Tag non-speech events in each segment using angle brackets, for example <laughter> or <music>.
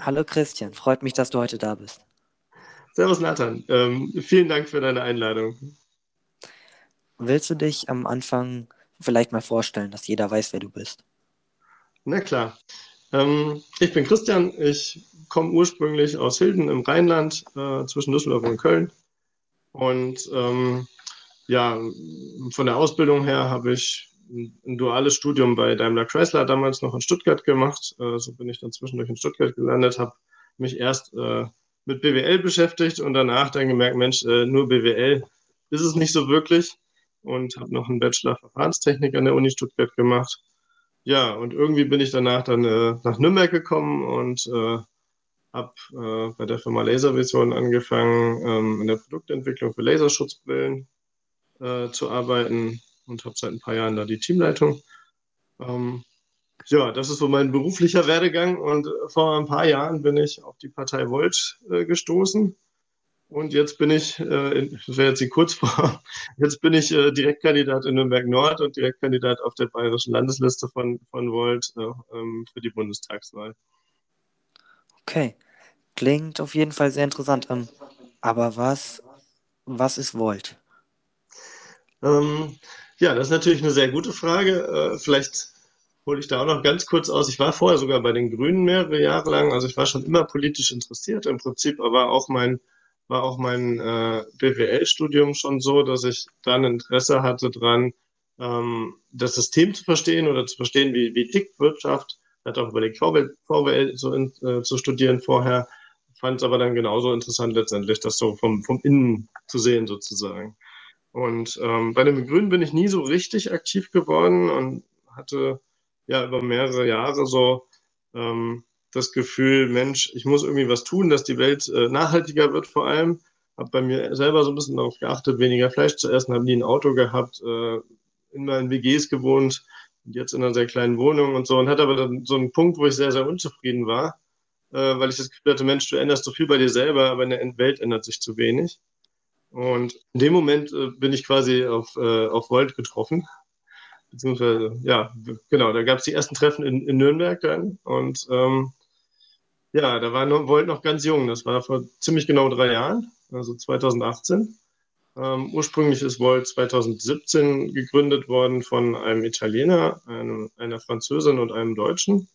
Hallo Christian, freut mich, dass du heute da bist. Servus Nathan, ähm, vielen Dank für deine Einladung. Willst du dich am Anfang vielleicht mal vorstellen, dass jeder weiß, wer du bist? Na klar. Ähm, ich bin Christian, ich komme ursprünglich aus Hilden im Rheinland, äh, zwischen Düsseldorf und Köln. Und ähm, ja, von der Ausbildung her habe ich ein duales Studium bei Daimler Chrysler damals noch in Stuttgart gemacht. Äh, so bin ich dann zwischendurch in Stuttgart gelandet, habe mich erst äh, mit BWL beschäftigt und danach dann gemerkt, Mensch, äh, nur BWL ist es nicht so wirklich und habe noch einen Bachelor Verfahrenstechnik an der Uni Stuttgart gemacht. Ja, und irgendwie bin ich danach dann äh, nach Nürnberg gekommen und äh, habe äh, bei der Firma Laservision angefangen, ähm, in der Produktentwicklung für Laserschutzbrillen zu arbeiten und habe seit ein paar Jahren da die Teamleitung. Ähm, ja, das ist so mein beruflicher Werdegang und vor ein paar Jahren bin ich auf die Partei Volt äh, gestoßen. Und jetzt bin ich, äh, das wäre jetzt die Kurzform, <laughs> jetzt bin ich äh, Direktkandidat in Nürnberg Nord und Direktkandidat auf der bayerischen Landesliste von, von Volt äh, ähm, für die Bundestagswahl. Okay, klingt auf jeden Fall sehr interessant. Ähm, aber was, was ist Volt? Ähm, ja, das ist natürlich eine sehr gute Frage. Äh, vielleicht hole ich da auch noch ganz kurz aus. Ich war vorher sogar bei den Grünen mehrere Jahre lang. Also ich war schon immer politisch interessiert im Prinzip, aber auch mein war auch mein äh, BWL-Studium schon so, dass ich dann Interesse hatte dran, ähm, das System zu verstehen oder zu verstehen, wie, wie tickt Wirtschaft. Hatte auch überlegt, VWL, VWL in, äh, zu studieren vorher, fand es aber dann genauso interessant letztendlich, das so vom, vom Innen zu sehen sozusagen. Und ähm, bei den Grünen bin ich nie so richtig aktiv geworden und hatte ja über mehrere Jahre so ähm, das Gefühl, Mensch, ich muss irgendwie was tun, dass die Welt äh, nachhaltiger wird vor allem. Habe bei mir selber so ein bisschen darauf geachtet, weniger Fleisch zu essen, habe nie ein Auto gehabt, äh, in meinen WGs gewohnt und jetzt in einer sehr kleinen Wohnung und so und hatte aber dann so einen Punkt, wo ich sehr, sehr unzufrieden war, äh, weil ich das Gefühl hatte, Mensch, du änderst so viel bei dir selber, aber in der Welt ändert sich zu wenig. Und in dem Moment äh, bin ich quasi auf, äh, auf Volt getroffen. Beziehungsweise, ja, genau, da gab es die ersten Treffen in, in Nürnberg dann. Und ähm, ja, da war noch, Volt noch ganz jung. Das war vor ziemlich genau drei Jahren, also 2018. Ähm, ursprünglich ist Volt 2017 gegründet worden von einem Italiener, einem, einer Französin und einem Deutschen,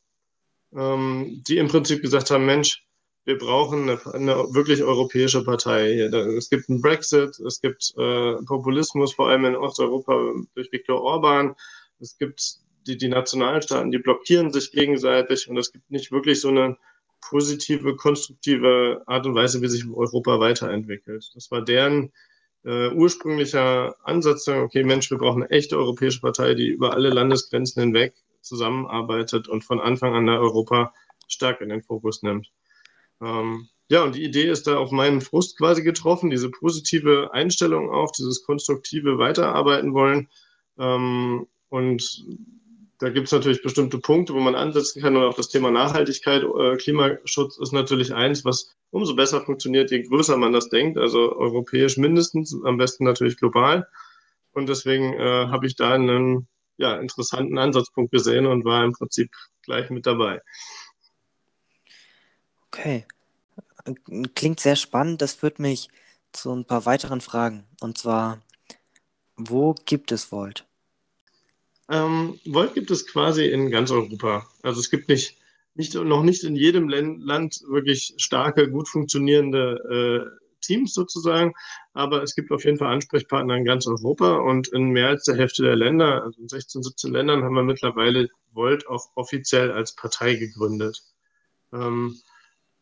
ähm, die im Prinzip gesagt haben, Mensch, wir brauchen eine, eine wirklich europäische Partei. Es gibt einen Brexit, es gibt äh, Populismus, vor allem in Osteuropa durch Viktor Orban. Es gibt die, die Nationalstaaten, die blockieren sich gegenseitig und es gibt nicht wirklich so eine positive, konstruktive Art und Weise, wie sich Europa weiterentwickelt. Das war deren äh, ursprünglicher Ansatz, okay, Mensch, wir brauchen eine echte europäische Partei, die über alle Landesgrenzen hinweg zusammenarbeitet und von Anfang an Europa stark in den Fokus nimmt. Ähm, ja, und die Idee ist da auf meinen Frust quasi getroffen, diese positive Einstellung auch, dieses konstruktive Weiterarbeiten wollen. Ähm, und da gibt es natürlich bestimmte Punkte, wo man ansetzen kann. Und auch das Thema Nachhaltigkeit, äh, Klimaschutz ist natürlich eins, was umso besser funktioniert, je größer man das denkt. Also europäisch mindestens, am besten natürlich global. Und deswegen äh, habe ich da einen ja, interessanten Ansatzpunkt gesehen und war im Prinzip gleich mit dabei. Okay. Klingt sehr spannend. Das führt mich zu ein paar weiteren Fragen. Und zwar, wo gibt es Volt? Ähm, Volt gibt es quasi in ganz Europa. Also es gibt nicht, nicht noch nicht in jedem Land wirklich starke, gut funktionierende äh, Teams sozusagen, aber es gibt auf jeden Fall Ansprechpartner in ganz Europa und in mehr als der Hälfte der Länder, also in 16, 17 Ländern, haben wir mittlerweile Volt auch offiziell als Partei gegründet. Ähm,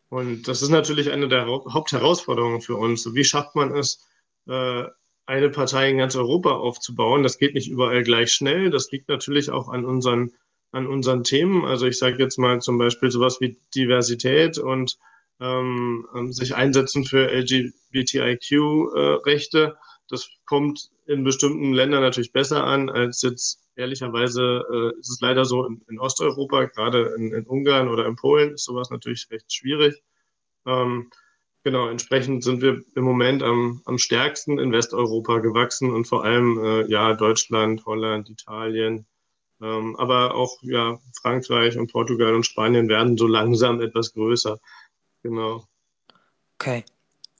und das ist natürlich eine der Hauptherausforderungen für uns. Wie schafft man es, äh, eine Partei in ganz Europa aufzubauen? Das geht nicht überall gleich schnell. Das liegt natürlich auch an unseren, an unseren Themen. Also ich sage jetzt mal zum Beispiel sowas wie Diversität und ähm, ähm sich einsetzen für LGBTIQ-Rechte. das kommt in bestimmten Ländern natürlich besser an als jetzt ehrlicherweise äh, ist es leider so in, in Osteuropa, gerade in, in, Ungarn oder in Polen ist sowas natürlich recht schwierig. Ähm, genau, entsprechend sind wir im Moment am, am stärksten in Westeuropa gewachsen und vor allem äh, ja Deutschland, Holland, Italien, Ähm, aber auch ja, Frankreich und Portugal und Spanien werden so langsam etwas größer. Genau. Okay.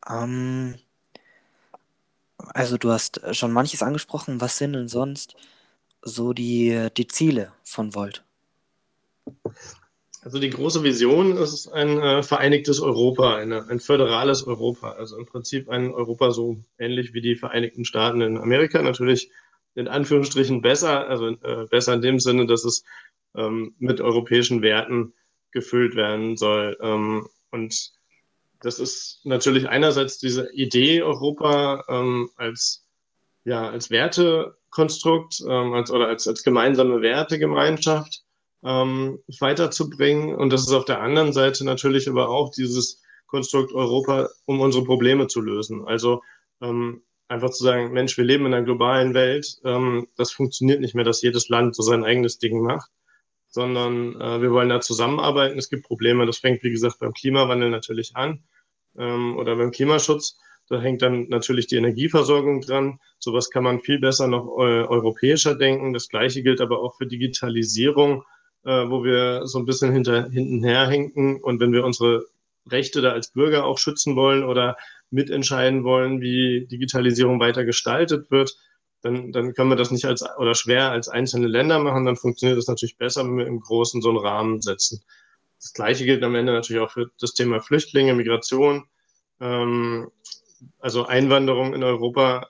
Ähm, also du hast schon manches angesprochen. Was sind denn sonst so die, die Ziele von Volt? Also die große Vision ist ein äh, vereinigtes Europa, eine, ein föderales Europa. Also im Prinzip ein Europa so ähnlich wie die Vereinigten Staaten in Amerika. Natürlich in Anführungsstrichen besser, also äh, besser in dem Sinne, dass es ähm, mit europäischen Werten gefüllt werden soll. Ähm, und das ist natürlich einerseits diese Idee Europa ähm, als, ja, als Wertekonstrukt ähm, als, oder als, als gemeinsame Wertegemeinschaft ähm, weiterzubringen. Und das ist auf der anderen Seite natürlich aber auch dieses Konstrukt Europa, um unsere Probleme zu lösen. Also ähm, einfach zu sagen, Mensch, wir leben in einer globalen Welt, ähm, das funktioniert nicht mehr, dass jedes Land so sein eigenes Ding macht, sondern äh, wir wollen da zusammenarbeiten. Es gibt Probleme, das fängt, wie gesagt, beim Klimawandel natürlich an ähm, oder beim Klimaschutz. Da hängt dann natürlich die Energieversorgung dran. Sowas kann man viel besser noch äh, europäischer denken. Das Gleiche gilt aber auch für Digitalisierung, äh, wo wir so ein bisschen hinter, hintenher hinken. Und wenn wir unsere Rechte da als Bürger auch schützen wollen oder mitentscheiden wollen, wie Digitalisierung weiter gestaltet wird, dann, dann können wir das nicht als oder schwer als einzelne Länder machen. Dann funktioniert das natürlich besser, wenn wir im Großen so einen Rahmen setzen. Das Gleiche gilt am Ende natürlich auch für das Thema Flüchtlinge, Migration. Ähm, also Einwanderung in Europa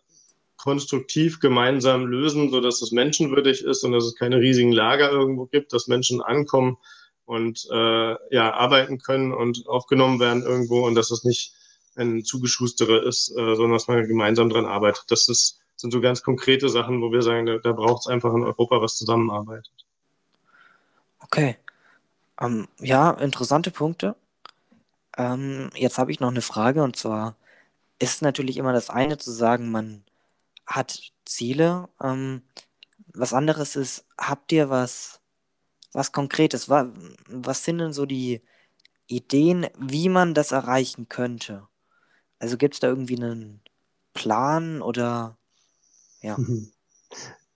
konstruktiv gemeinsam lösen, so dass es menschenwürdig ist und dass es keine riesigen Lager irgendwo gibt, dass Menschen ankommen und äh, ja arbeiten können und aufgenommen werden irgendwo und dass es nicht ein Zugeschustere ist, äh, sondern dass man gemeinsam dran arbeitet. Das ist, sind so ganz konkrete Sachen, wo wir sagen, da, da braucht es einfach in Europa, was zusammenarbeitet. Okay. Ähm, ja, interessante Punkte. Ähm, jetzt habe ich noch eine Frage und zwar ist natürlich immer das eine zu sagen, man hat Ziele. Ähm, was anderes ist, habt ihr was, was Konkretes? Was, was sind denn so die Ideen, wie man das erreichen könnte? Also gibt es da irgendwie einen Plan oder ja?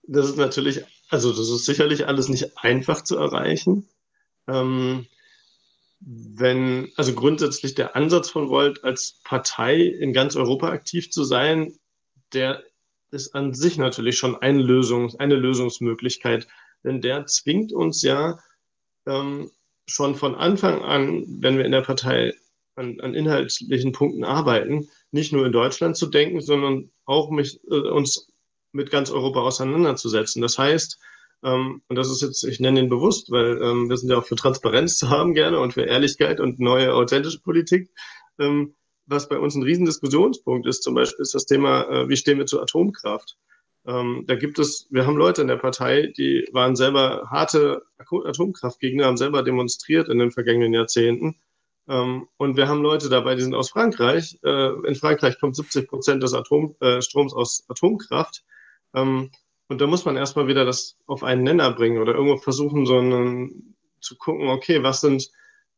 Das ist natürlich, also das ist sicherlich alles nicht einfach zu erreichen. Ähm, wenn, also grundsätzlich der Ansatz von Volt als Partei in ganz Europa aktiv zu sein, der ist an sich natürlich schon eine Lösung, eine Lösungsmöglichkeit, denn der zwingt uns ja ähm, schon von Anfang an, wenn wir in der Partei an, an inhaltlichen Punkten arbeiten, nicht nur in Deutschland zu denken, sondern auch mich, äh, uns mit ganz Europa auseinanderzusetzen. Das heißt, und das ist jetzt, ich nenne ihn bewusst, weil ähm, wir sind ja auch für Transparenz zu haben gerne und für Ehrlichkeit und neue authentische Politik. Ähm, was bei uns ein Riesendiskussionspunkt ist, zum Beispiel ist das Thema, äh, wie stehen wir zu Atomkraft? Ähm, da gibt es, wir haben Leute in der Partei, die waren selber harte Atomkraftgegner, haben selber demonstriert in den vergangenen Jahrzehnten ähm, und wir haben Leute dabei, die sind aus Frankreich. Äh, in Frankreich kommt 70 Prozent des Atomstroms äh, aus Atomkraft. Ähm, und da muss man erstmal wieder das auf einen Nenner bringen oder irgendwo versuchen, so einen, zu gucken, okay, was sind,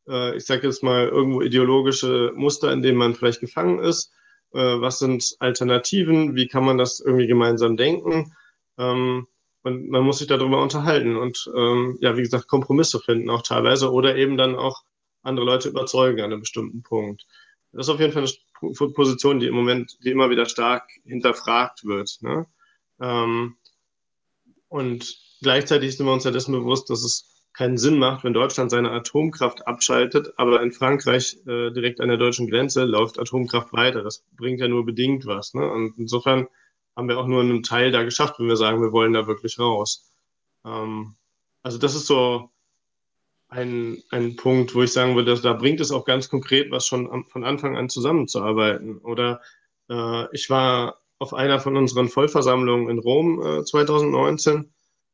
äh, ich sage jetzt mal, irgendwo ideologische Muster, in denen man vielleicht gefangen ist? Äh, was sind Alternativen? Wie kann man das irgendwie gemeinsam denken? Ähm, und man muss sich darüber unterhalten und ähm, ja, wie gesagt, Kompromisse finden auch teilweise oder eben dann auch andere Leute überzeugen an einem bestimmten Punkt. Das ist auf jeden Fall eine Position, die im Moment, die immer wieder stark hinterfragt wird. Ne? Ähm, und gleichzeitig sind wir uns ja dessen bewusst, dass es keinen Sinn macht, wenn Deutschland seine Atomkraft abschaltet, aber in Frankreich äh, direkt an der deutschen Grenze läuft Atomkraft weiter. Das bringt ja nur bedingt was. Ne? Und insofern haben wir auch nur einen Teil da geschafft, wenn wir sagen, wir wollen da wirklich raus. Ähm, also das ist so ein, ein Punkt, wo ich sagen würde, dass, da bringt es auch ganz konkret was schon am, von Anfang an zusammenzuarbeiten. Oder äh, ich war auf einer von unseren Vollversammlungen in Rom äh, 2019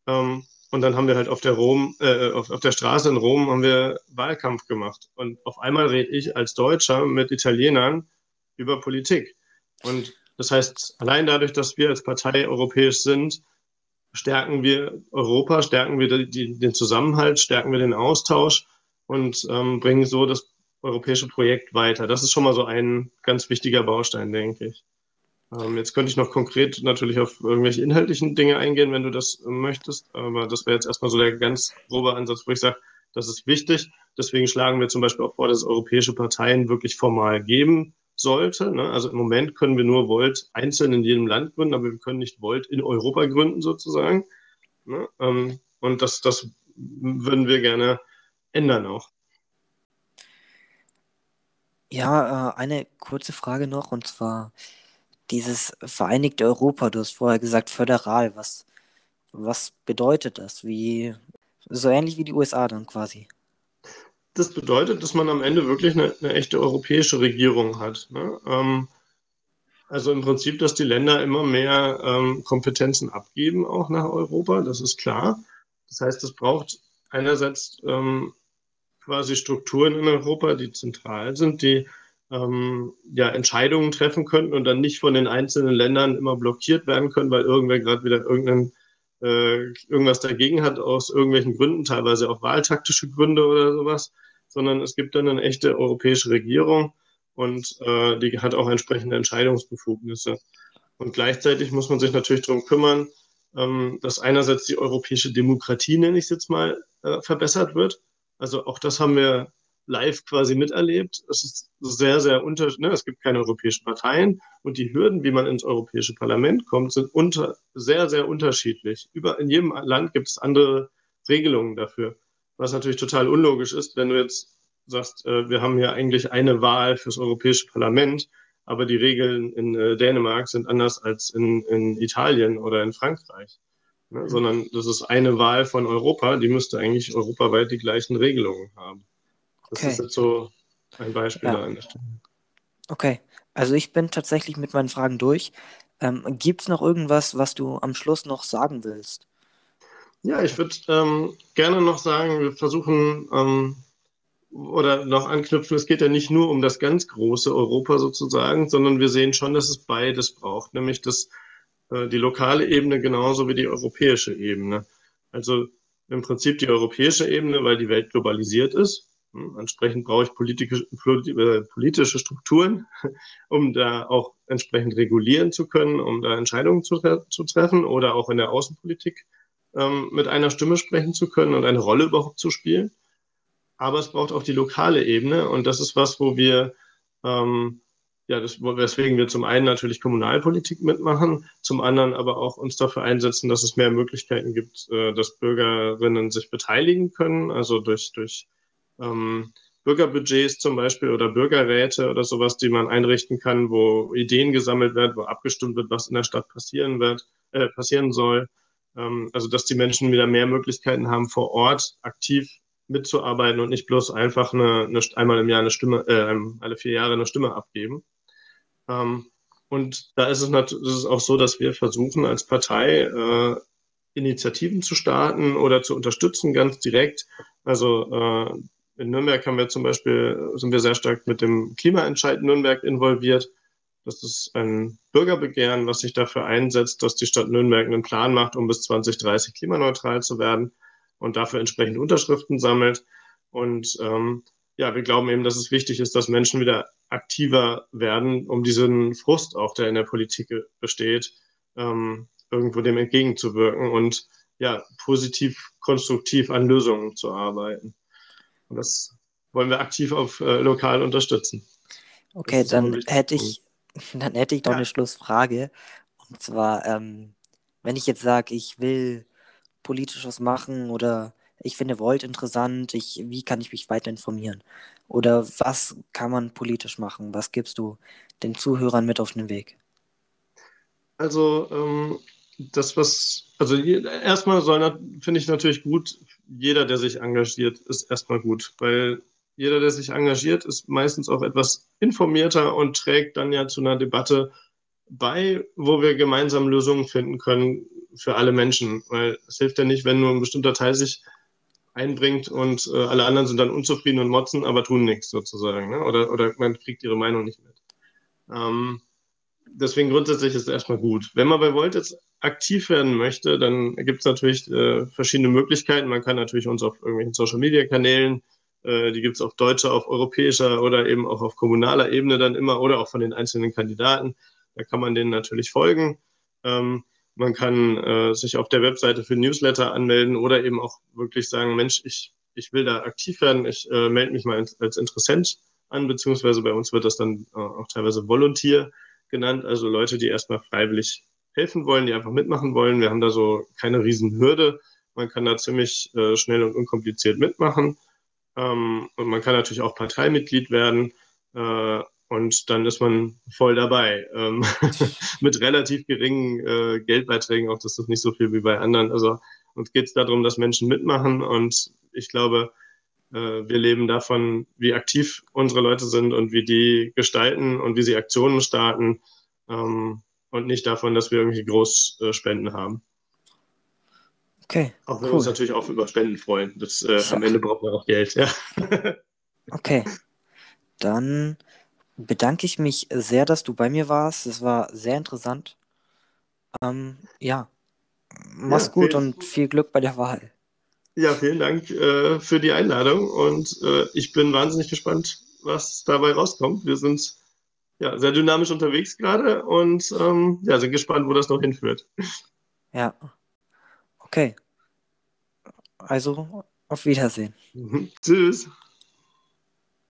ähm, und dann haben wir halt auf der Rom, äh, auf, auf der Straße in Rom haben wir Wahlkampf gemacht. Und auf einmal rede ich als Deutscher mit Italienern über Politik. Und das heißt, allein dadurch, dass wir als Partei europäisch sind, stärken wir Europa, stärken wir die, den Zusammenhalt, stärken wir den Austausch und ähm, bringen so das europäische Projekt weiter. Das ist schon mal so ein ganz wichtiger Baustein, denke ich. Ähm, jetzt könnte ich noch konkret natürlich auf irgendwelche inhaltlichen Dinge eingehen, wenn du das möchtest. Aber das wäre jetzt erstmal so der ganz grobe Ansatz, wo ich sage, das ist wichtig. Deswegen schlagen wir zum Beispiel auch vor, dass es europäische Parteien wirklich formal geben sollte. Ne? Also im Moment können wir nur Volt einzeln in jedem Land gründen, aber wir können nicht Volt in Europa gründen sozusagen. Ne? Ähm, und das, das würden wir gerne ändern auch. Ja, äh, eine kurze Frage noch, und zwar dieses Vereinigte Europa, du hast vorher gesagt föderal, was, was bedeutet das? Wie, so ähnlich wie die USA dann quasi. Das bedeutet, dass man am Ende wirklich eine, eine echte europäische Regierung hat. Ne? Ähm, also im Prinzip, dass die Länder immer mehr ähm, Kompetenzen abgeben, auch nach Europa, das ist klar. Das heißt, es braucht einerseits ähm, quasi Strukturen in Europa, die zentral sind, die ähm, ja, Entscheidungen treffen könnten und dann nicht von den einzelnen Ländern immer blockiert werden können, weil irgendwer gerade wieder irgendein, äh, irgendwas dagegen hat, aus irgendwelchen Gründen, teilweise auch wahltaktische Gründe oder sowas, sondern es gibt dann eine echte europäische Regierung und äh, die hat auch entsprechende Entscheidungsbefugnisse. Und gleichzeitig muss man sich natürlich darum kümmern, ähm, dass einerseits die europäische Demokratie, nenne ich es jetzt mal, äh, verbessert wird. Also auch das haben wir live quasi miterlebt. Es ist sehr, sehr unter, ne, es gibt keine europäischen Parteien und die Hürden, wie man ins Europäische Parlament kommt, sind unter, sehr, sehr unterschiedlich. Über, in jedem Land gibt es andere Regelungen dafür. Was natürlich total unlogisch ist, wenn du jetzt sagst, äh, wir haben hier eigentlich eine Wahl fürs Europäische Parlament, aber die Regeln in äh, Dänemark sind anders als in, in Italien oder in Frankreich. Ne? Sondern das ist eine Wahl von Europa, die müsste eigentlich europaweit die gleichen Regelungen haben. Das okay. ist jetzt so ein Beispiel ja. da an der Stelle. Okay, also ich bin tatsächlich mit meinen Fragen durch. Ähm, Gibt es noch irgendwas, was du am Schluss noch sagen willst? Ja, ich würde ähm, gerne noch sagen, wir versuchen ähm, oder noch anknüpfen, es geht ja nicht nur um das ganz große Europa sozusagen, sondern wir sehen schon, dass es beides braucht, nämlich das, äh, die lokale Ebene genauso wie die europäische Ebene. Also im Prinzip die europäische Ebene, weil die Welt globalisiert ist entsprechend brauche ich politische, äh, politische Strukturen, <laughs> um da auch entsprechend regulieren zu können, um da Entscheidungen zu, zu treffen oder auch in der Außenpolitik ähm, mit einer Stimme sprechen zu können und eine Rolle überhaupt zu spielen. Aber es braucht auch die lokale Ebene und das ist was, wo wir, ähm, ja, das, weswegen wir zum einen natürlich Kommunalpolitik mitmachen, zum anderen aber auch uns dafür einsetzen, dass es mehr Möglichkeiten gibt, äh, dass Bürgerinnen sich beteiligen können, also durch, durch ähm, Bürgerbudgets zum Beispiel oder Bürgerräte oder sowas, die man einrichten kann, wo Ideen gesammelt werden, wo abgestimmt wird, was in der Stadt passieren wird, äh, passieren soll. Ähm, also dass die Menschen wieder mehr Möglichkeiten haben, vor Ort aktiv mitzuarbeiten und nicht bloß einfach eine, eine einmal im Jahr eine Stimme, äh, alle vier Jahre eine Stimme abgeben. Ähm, und da ist es natürlich ist auch so, dass wir versuchen als Partei äh, Initiativen zu starten oder zu unterstützen, ganz direkt. Also äh, in Nürnberg haben wir zum Beispiel, sind wir sehr stark mit dem Klimaentscheid Nürnberg involviert. Das ist ein Bürgerbegehren, was sich dafür einsetzt, dass die Stadt Nürnberg einen Plan macht, um bis 2030 klimaneutral zu werden und dafür entsprechend Unterschriften sammelt. Und ähm, ja, wir glauben eben, dass es wichtig ist, dass Menschen wieder aktiver werden, um diesen Frust auch, der in der Politik besteht, ähm, irgendwo dem entgegenzuwirken und ja, positiv, konstruktiv an Lösungen zu arbeiten. Und das wollen wir aktiv auf äh, lokal unterstützen. Okay, <laughs> dann hätte ich, dann hätte ich noch ja. eine Schlussfrage. Und zwar, ähm, wenn ich jetzt sage, ich will politisch was machen oder ich finde Volt interessant, ich, wie kann ich mich weiter informieren? Oder was kann man politisch machen? Was gibst du den Zuhörern mit auf den Weg? Also ähm, das, was, also erstmal soll, finde ich natürlich gut, jeder, der sich engagiert, ist erstmal gut, weil jeder, der sich engagiert, ist meistens auch etwas informierter und trägt dann ja zu einer Debatte bei, wo wir gemeinsam Lösungen finden können für alle Menschen. Weil es hilft ja nicht, wenn nur ein bestimmter Teil sich einbringt und äh, alle anderen sind dann unzufrieden und motzen, aber tun nichts sozusagen. Ne? Oder, oder man kriegt ihre Meinung nicht mit. Ähm, deswegen grundsätzlich ist es erstmal gut. Wenn man bei Volt jetzt aktiv werden möchte, dann gibt es natürlich äh, verschiedene Möglichkeiten. Man kann natürlich uns auf irgendwelchen Social-Media-Kanälen, äh, die gibt es auf deutscher, auf europäischer oder eben auch auf kommunaler Ebene dann immer oder auch von den einzelnen Kandidaten. Da kann man denen natürlich folgen. Ähm, man kann äh, sich auf der Webseite für Newsletter anmelden oder eben auch wirklich sagen, Mensch, ich, ich will da aktiv werden, ich äh, melde mich mal als Interessent an, beziehungsweise bei uns wird das dann äh, auch teilweise Volunteer genannt, also Leute, die erstmal freiwillig helfen wollen, die einfach mitmachen wollen. Wir haben da so keine Riesenhürde. Man kann da ziemlich äh, schnell und unkompliziert mitmachen. Ähm, und man kann natürlich auch Parteimitglied werden. Äh, und dann ist man voll dabei. Ähm, <laughs> mit relativ geringen äh, Geldbeiträgen, auch das ist nicht so viel wie bei anderen. Also uns geht es darum, dass Menschen mitmachen und ich glaube, wir leben davon, wie aktiv unsere Leute sind und wie die gestalten und wie sie Aktionen starten ähm, und nicht davon, dass wir irgendwie Großspenden äh, haben. Okay. Auch wenn cool. wir uns natürlich auch über Spenden freuen. Das, äh, am Ende braucht man auch Geld, ja. <laughs> okay. Dann bedanke ich mich sehr, dass du bei mir warst. Es war sehr interessant. Ähm, ja. Mach's ja, gut und viel Glück bei der Wahl. Ja, vielen Dank äh, für die Einladung und äh, ich bin wahnsinnig gespannt, was dabei rauskommt. Wir sind ja sehr dynamisch unterwegs gerade und ähm, ja, sind gespannt, wo das noch hinführt. Ja. Okay. Also, auf Wiedersehen. Mhm. Tschüss.